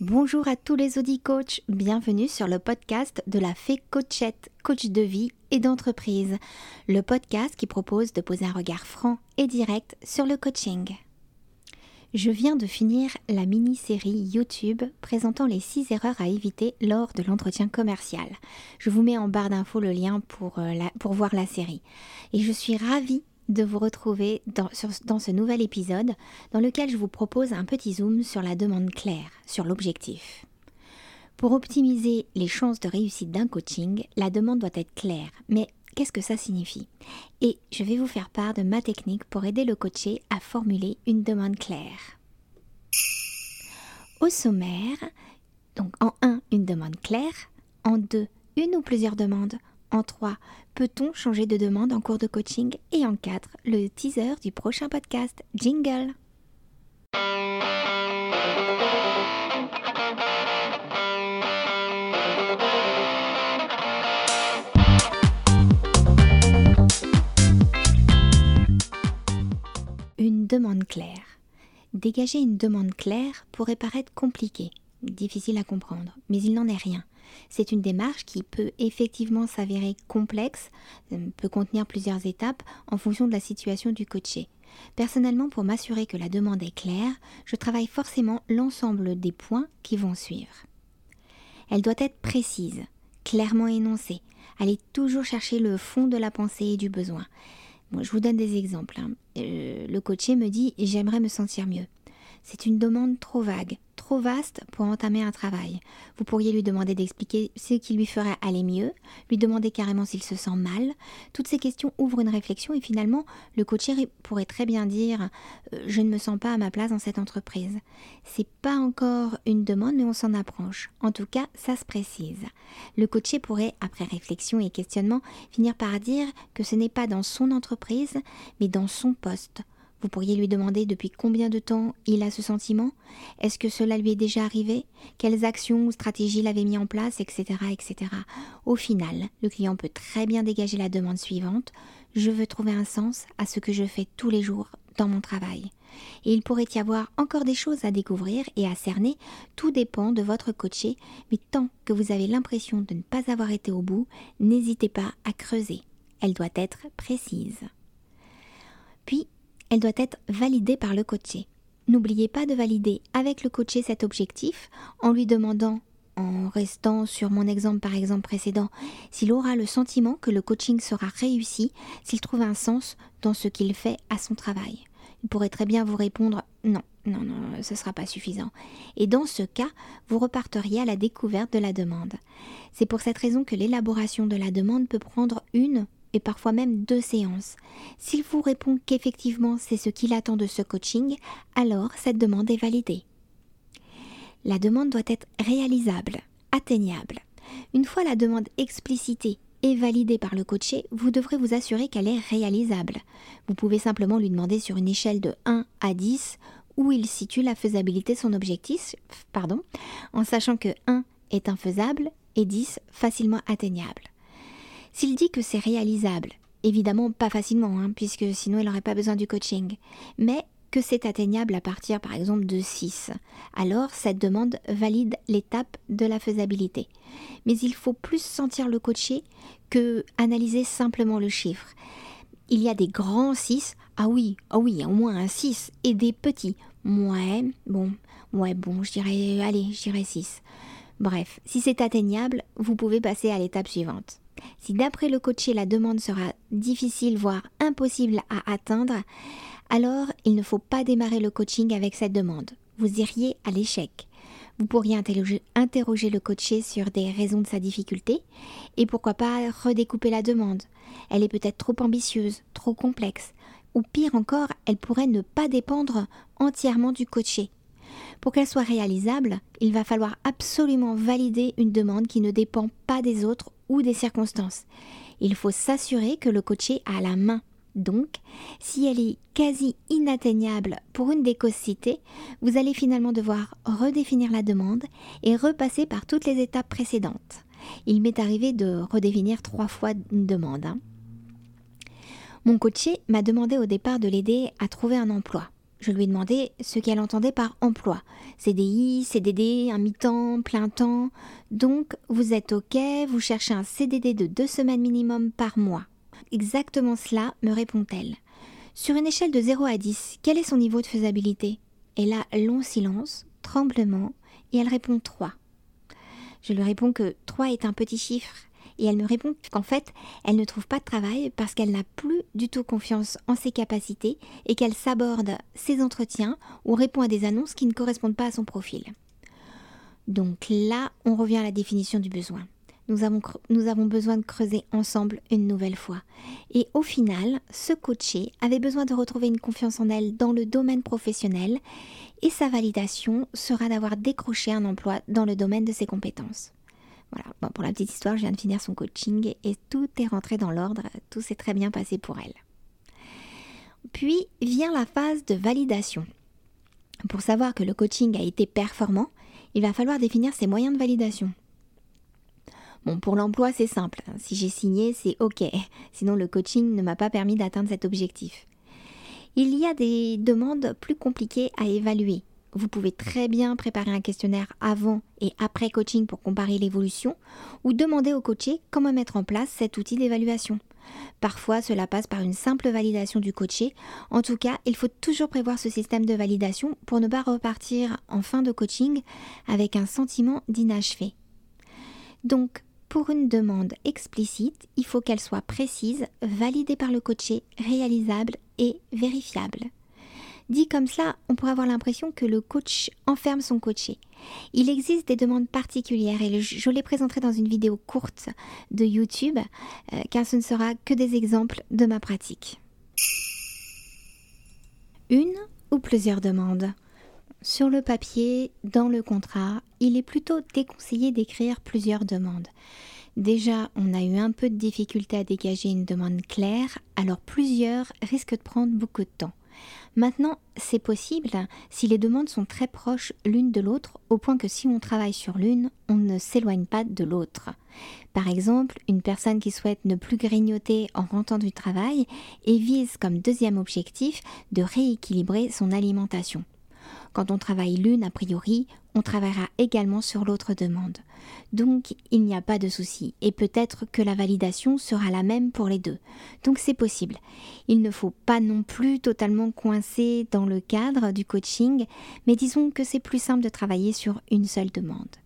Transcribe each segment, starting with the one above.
Bonjour à tous les Audi Coach, bienvenue sur le podcast de la Fée Coachette, coach de vie et d'entreprise, le podcast qui propose de poser un regard franc et direct sur le coaching. Je viens de finir la mini-série YouTube présentant les 6 erreurs à éviter lors de l'entretien commercial. Je vous mets en barre d'infos le lien pour, euh, pour voir la série. Et je suis ravie de vous retrouver dans, ce nouvel épisode dans lequel je vous propose un petit zoom sur la demande claire, sur l'objectif. Pour optimiser les chances de réussite d'un coaching, la demande doit être claire, mais Qu'est-ce que ça signifie? Et je vais vous faire part de ma technique pour aider le coaché à formuler une demande claire. Au sommaire, donc en 1, une demande claire, en 2, une ou plusieurs demandes, en 3, peut-on changer de demande en cours de coaching? Et en 4, le teaser du prochain podcast Jingle. demande claire. Dégager une demande claire pourrait paraître compliqué, difficile à comprendre, mais il n'en est rien. C'est une démarche qui peut effectivement s'avérer complexe, euh, peut contenir plusieurs étapes en fonction de la situation du coaché. Personnellement, pour m'assurer que la demande est claire, je travaille forcément l'ensemble des points qui vont suivre. Elle doit être précise, clairement énoncée. Allez toujours chercher le fond de la pensée et du besoin je vous donne des exemples. Hein. Euh, le coaché me dit j'aimerais me sentir mieux. C'est une demande trop vague, trop vaste pour entamer un travail. Vous pourriez lui demander d'expliquer ce qui lui ferait aller mieux, lui demander carrément s'il se sent mal. Toutes ces questions ouvrent une réflexion et finalement, le coaché pourrait très bien dire euh, je ne me sens pas à ma place dans cette entreprise. C'est pas encore une demande, mais on s'en approche. En tout cas, ça se précise. Le coaché pourrait, après réflexion et questionnement, finir par dire que ce n'est pas dans son entreprise, mais dans son poste vous pourriez lui demander depuis combien de temps il a ce sentiment, est-ce que cela lui est déjà arrivé, quelles actions ou stratégies l'avait mis en place, etc., etc. Au final, le client peut très bien dégager la demande suivante je veux trouver un sens à ce que je fais tous les jours dans mon travail. Et il pourrait y avoir encore des choses à découvrir et à cerner, tout dépend de votre coaché, mais tant que vous avez l'impression de ne pas avoir été au bout, n'hésitez pas à creuser. Elle doit être précise. Puis, elle doit être validée par le coaché. N'oubliez pas de valider avec le coaché cet objectif en lui demandant, en restant sur mon exemple par exemple précédent, s'il aura le sentiment que le coaching sera réussi, s'il trouve un sens dans ce qu'il fait à son travail. Il pourrait très bien vous répondre non, non, non, ce ne sera pas suffisant. Et dans ce cas, vous reparteriez à la découverte de la demande. C'est pour cette raison que l'élaboration de la demande peut prendre une et parfois même deux séances. S'il vous répond qu'effectivement c'est ce qu'il attend de ce coaching, alors cette demande est validée. La demande doit être réalisable, atteignable. Une fois la demande explicitée et validée par le coaché, vous devrez vous assurer qu'elle est réalisable. Vous pouvez simplement lui demander sur une échelle de 1 à 10 où il situe la faisabilité de son objectif, pardon, en sachant que 1 est infaisable et 10 facilement atteignable. S'il dit que c'est réalisable, évidemment pas facilement, hein, puisque sinon il n'aurait pas besoin du coaching, mais que c'est atteignable à partir par exemple de 6, alors cette demande valide l'étape de la faisabilité. Mais il faut plus sentir le coacher que analyser simplement le chiffre. Il y a des grands 6, ah oui, ah oui, au moins un 6, et des petits. Ouais, bon, ouais, bon, je dirais, allez, je dirais 6. Bref, si c'est atteignable, vous pouvez passer à l'étape suivante. Si d'après le coaché la demande sera difficile, voire impossible à atteindre, alors il ne faut pas démarrer le coaching avec cette demande. Vous iriez à l'échec. Vous pourriez interroger, le coaché sur des raisons de sa difficulté et pourquoi pas redécouper la demande. Elle est peut-être trop ambitieuse, trop complexe, ou pire encore, elle pourrait ne pas dépendre entièrement du coaché. Pour qu'elle soit réalisable, il va falloir absolument valider une demande qui ne dépend pas des autres des circonstances. Il faut s'assurer que le coaché a la main. Donc, si elle est quasi inatteignable pour une des causes citées, vous allez finalement devoir redéfinir la demande et repasser par toutes les étapes précédentes. Il m'est arrivé de redéfinir trois fois une demande. Hein. Mon coaché m'a demandé au départ de l'aider à trouver un emploi. Je lui ai demandé ce qu'elle entendait par emploi. CDI, CDD, un mi-temps, plein temps. Donc, vous êtes OK, vous cherchez un CDD de deux semaines minimum par mois. Exactement cela, me répond-elle. Sur une échelle de 0 à 10, quel est son niveau de faisabilité? Et là, long silence, tremblement, et elle répond 3. Je lui réponds que 3 est un petit chiffre et elle me répond qu'en fait, elle ne trouve pas de travail parce qu'elle n'a plus du tout confiance en ses capacités et qu'elle s'aborde ses entretiens ou répond à des annonces qui ne correspondent pas à son profil. Donc là, on revient à la définition du besoin. Nous avons, nous avons, besoin de creuser ensemble une nouvelle fois. Et au final, ce coaché avait besoin de retrouver une confiance en elle dans le domaine professionnel et sa validation sera d'avoir décroché un emploi dans le domaine de ses compétences. Voilà, pour la petite histoire, je viens de finir son coaching et tout est rentré dans l'ordre, tout s'est très bien passé pour elle. Puis vient la phase de validation. Pour savoir que le coaching a été performant, il va falloir définir ses moyens de validation. Bon, pour l'emploi, c'est simple. Si j'ai signé, c'est OK. Sinon, le coaching ne m'a pas permis d'atteindre cet objectif. Il y a des demandes plus compliquées à évaluer. Vous pouvez très bien préparer un questionnaire avant et après coaching pour comparer l'évolution ou demander au coaché comment mettre en place cet outil d'évaluation. Parfois, cela passe par une simple validation du coaché. En tout cas, il faut toujours prévoir ce système de validation pour ne pas repartir en fin de coaching avec un sentiment d'inachevé. Donc, pour une demande explicite, il faut qu'elle soit précise, validée par le coaché, réalisable et vérifiable. Dit comme cela, on pourrait avoir l'impression que le coach enferme son coaché. Il existe des demandes particulières et je les présenterai dans une vidéo courte de YouTube, euh, car ce ne sera que des exemples de ma pratique. Une ou plusieurs demandes. Sur le papier, dans le contrat, il est plutôt déconseillé d'écrire plusieurs demandes. Déjà, on a eu un peu de difficulté à dégager une demande claire, alors plusieurs risquent de prendre beaucoup de temps. Maintenant, c'est possible si les demandes sont très proches l'une de l'autre, au point que si on travaille sur l'une, on ne s'éloigne pas de l'autre. Par exemple, une personne qui souhaite ne plus grignoter en rentrant du travail et vise comme deuxième objectif de rééquilibrer son alimentation. Quand on travaille l'une, a priori, on travaillera également sur l'autre demande. Donc il n'y a pas de souci et peut-être que la validation sera la même pour les deux. Donc c'est possible. Il ne faut pas non plus totalement coincer dans le cadre du coaching, mais disons que c'est plus simple de travailler sur une seule demande.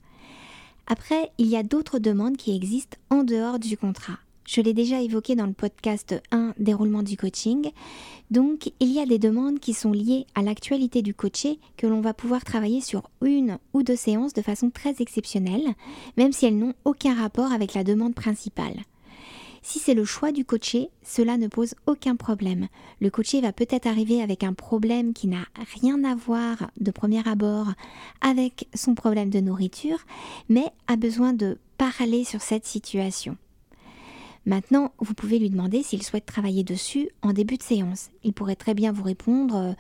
Après, il y a d'autres demandes qui existent en dehors du contrat. Je l'ai déjà évoqué dans le podcast 1 déroulement du coaching. Donc, il y a des demandes qui sont liées à l'actualité du coaché que l'on va pouvoir travailler sur une ou deux séances de façon très exceptionnelle, même si elles n'ont aucun rapport avec la demande principale. Si c'est le choix du coaché, cela ne pose aucun problème. Le coaché va peut-être arriver avec un problème qui n'a rien à voir de premier abord avec son problème de nourriture, mais a besoin de parler sur cette situation. Maintenant, vous pouvez lui demander s'il souhaite travailler dessus en début de séance. Il pourrait très bien vous répondre euh,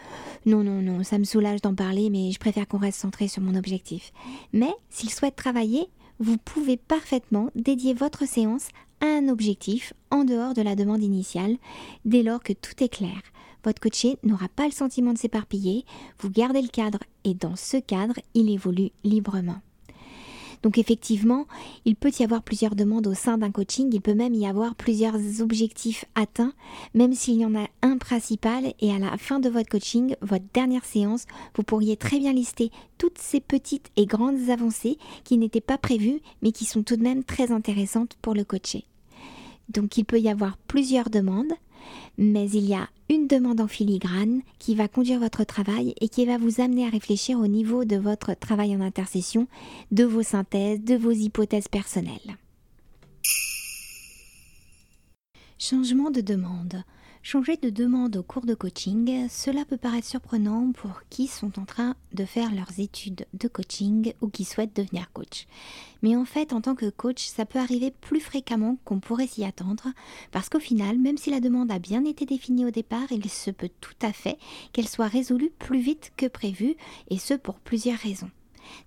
Non, non, non, ça me soulage d'en parler, mais je préfère qu'on reste centré sur mon objectif. Mais s'il souhaite travailler, vous pouvez parfaitement dédier votre séance à un objectif en dehors de la demande initiale, dès lors que tout est clair. Votre coaché n'aura pas le sentiment de s'éparpiller, vous gardez le cadre et dans ce cadre, il évolue librement. Donc effectivement, il peut y avoir plusieurs demandes au sein d'un coaching, il peut même y avoir plusieurs objectifs atteints, même s'il y en a un principal et à la fin de votre coaching, votre dernière séance, vous pourriez très bien lister toutes ces petites et grandes avancées qui n'étaient pas prévues mais qui sont tout de même très intéressantes pour le coacher. Donc il peut y avoir plusieurs demandes, mais il y a une demande en filigrane qui va conduire votre travail et qui va vous amener à réfléchir au niveau de votre travail en intercession, de vos synthèses, de vos hypothèses personnelles. Changement de demande. Changer de demande au cours de coaching, cela peut paraître surprenant pour qui sont en train de faire leurs études de coaching ou qui souhaitent devenir coach. Mais en fait, en tant que coach, ça peut arriver plus fréquemment qu'on pourrait s'y attendre, parce qu'au final, même si la demande a bien été définie au départ, il se peut tout à fait qu'elle soit résolue plus vite que prévu, et ce pour plusieurs raisons.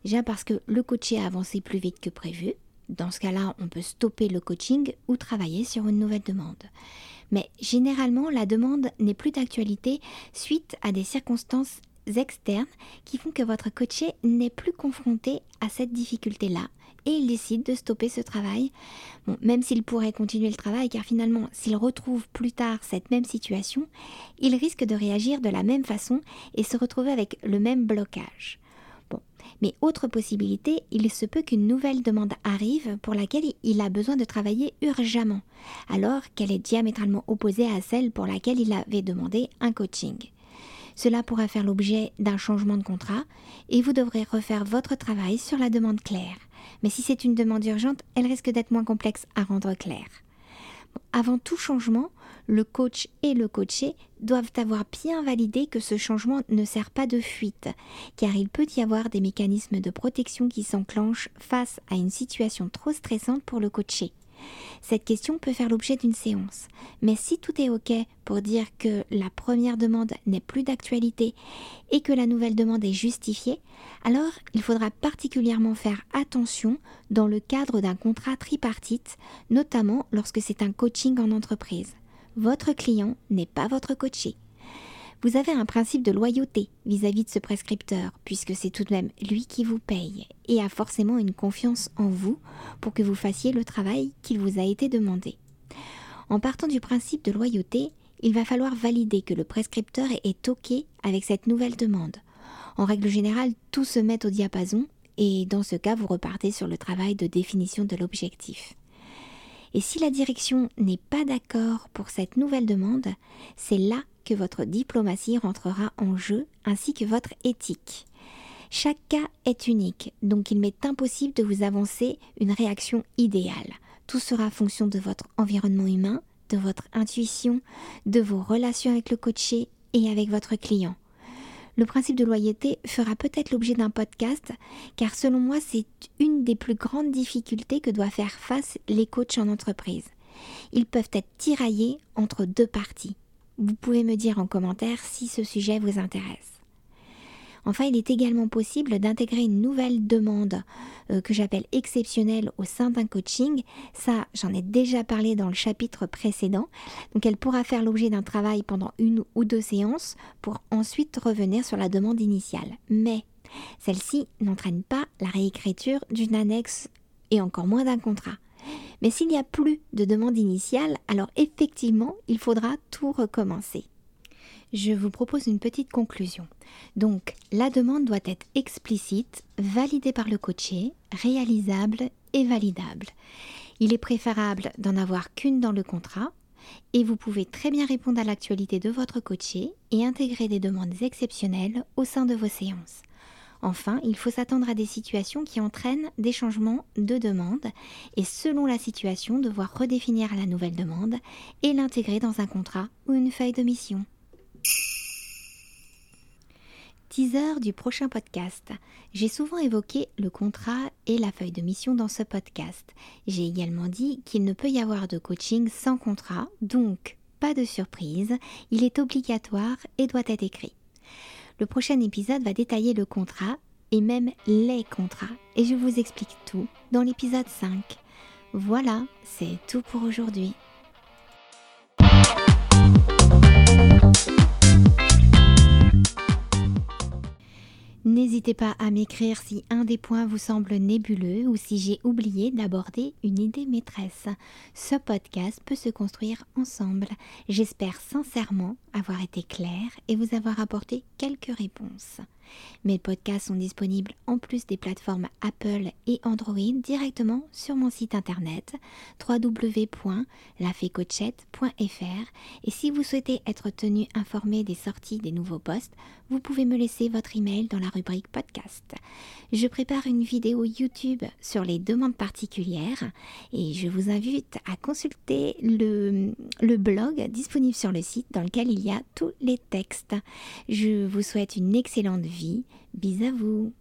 Déjà parce que le coaché a avancé plus vite que prévu, Dans ce cas-là, on peut stopper le coaching ou travailler sur une nouvelle demande. Mais généralement, la demande n'est plus d'actualité suite à des circonstances externes qui font que votre coaché n'est plus confronté à cette difficulté-là et il décide de stopper ce travail, même s'il pourrait continuer le travail, car finalement, s'il retrouve plus tard cette même situation, il risque de réagir de la même façon et se retrouver avec le même blocage. Mais autre possibilité, il se peut qu'une nouvelle demande arrive pour laquelle il a besoin de travailler urgemment, alors qu'elle est diamétralement opposée à celle pour laquelle il avait demandé un coaching. Cela pourra faire l'objet d'un changement de contrat et vous devrez refaire votre travail sur la demande claire. Mais si c'est une demande urgente, elle risque d'être moins complexe à rendre claire. Avant tout changement, le coach et le coaché doivent avoir bien validé que ce changement ne sert pas de fuite, car il peut y avoir des mécanismes de protection qui s'enclenchent face à une situation trop stressante pour le coaché. Cette question peut faire l'objet d'une séance. Mais si tout est OK pour dire que la première demande n'est plus d'actualité et que la nouvelle demande est justifiée, alors il faudra particulièrement faire attention dans le cadre d'un contrat tripartite, notamment lorsque c'est un coaching en entreprise. Votre client n'est pas votre coaché vous avez un principe de loyauté vis-à-vis de ce prescripteur, puisque c'est tout de même lui qui vous paye et a forcément une confiance en vous pour que vous fassiez le travail qu'il vous a été demandé. En partant du principe de loyauté, il va falloir valider que le prescripteur est OK avec cette nouvelle demande. En règle générale, tout se met au diapason et dans ce cas, vous repartez sur le travail de définition de l'objectif. Et si la direction n'est pas d'accord pour cette nouvelle demande, c'est là que votre diplomatie rentrera en jeu ainsi que votre éthique. Chaque cas est unique, donc il m'est impossible de vous avancer une réaction idéale. Tout sera fonction de votre environnement humain, de votre intuition, de vos relations avec le coaché et avec votre client. Le principe de loyauté fera peut-être l'objet d'un podcast, car selon moi, c'est une des plus grandes difficultés que doivent faire face les coachs en entreprise. Ils peuvent être tiraillés entre deux parties. Vous pouvez me dire en commentaire si ce sujet vous intéresse. Enfin, il est également possible d'intégrer une nouvelle demande euh, que j'appelle exceptionnelle au sein d'un coaching. Ça, j'en ai déjà parlé dans le chapitre précédent. Donc, elle pourra faire l'objet d'un travail pendant une ou deux séances pour ensuite revenir sur la demande initiale. Mais celle-ci n'entraîne pas la réécriture d'une annexe et encore moins d'un contrat. Mais s'il n'y a plus de demande initiale, alors effectivement, il faudra tout recommencer. Je vous propose une petite conclusion. Donc, la demande doit être explicite, validée par le coaché, réalisable et validable. Il est préférable d'en avoir qu'une dans le contrat et vous pouvez très bien répondre à l'actualité de votre coaché et intégrer des demandes exceptionnelles au sein de vos séances. Enfin, il faut s'attendre à des situations qui entraînent des changements de demande et selon la situation, devoir redéfinir la nouvelle demande et l'intégrer dans un contrat ou une feuille de mission. Teaser du prochain podcast. J'ai souvent évoqué le contrat et la feuille de mission dans ce podcast. J'ai également dit qu'il ne peut y avoir de coaching sans contrat, donc pas de surprise, il est obligatoire et doit être écrit. Le prochain épisode va détailler le contrat et même les contrats et je vous explique tout dans l'épisode 5. Voilà, c'est tout pour aujourd'hui. N'hésitez pas à m'écrire si un des points vous semble nébuleux ou si j'ai oublié d'aborder une idée maîtresse. Ce podcast peut se construire ensemble. J'espère sincèrement avoir été clair et vous avoir apporté quelques réponses. Mes podcasts sont disponibles en plus des plateformes Apple et Android directement sur mon site internet www.lafécochette.fr et si vous souhaitez être tenu informé des sorties des nouveaux posts, vous pouvez me laisser votre email dans la rubrique podcast. Je prépare une vidéo YouTube sur les demandes particulières et je vous invite à consulter le, blog disponible sur le site dans lequel il y a tous les textes. Je vous souhaite une excellente vie. Bis à vous.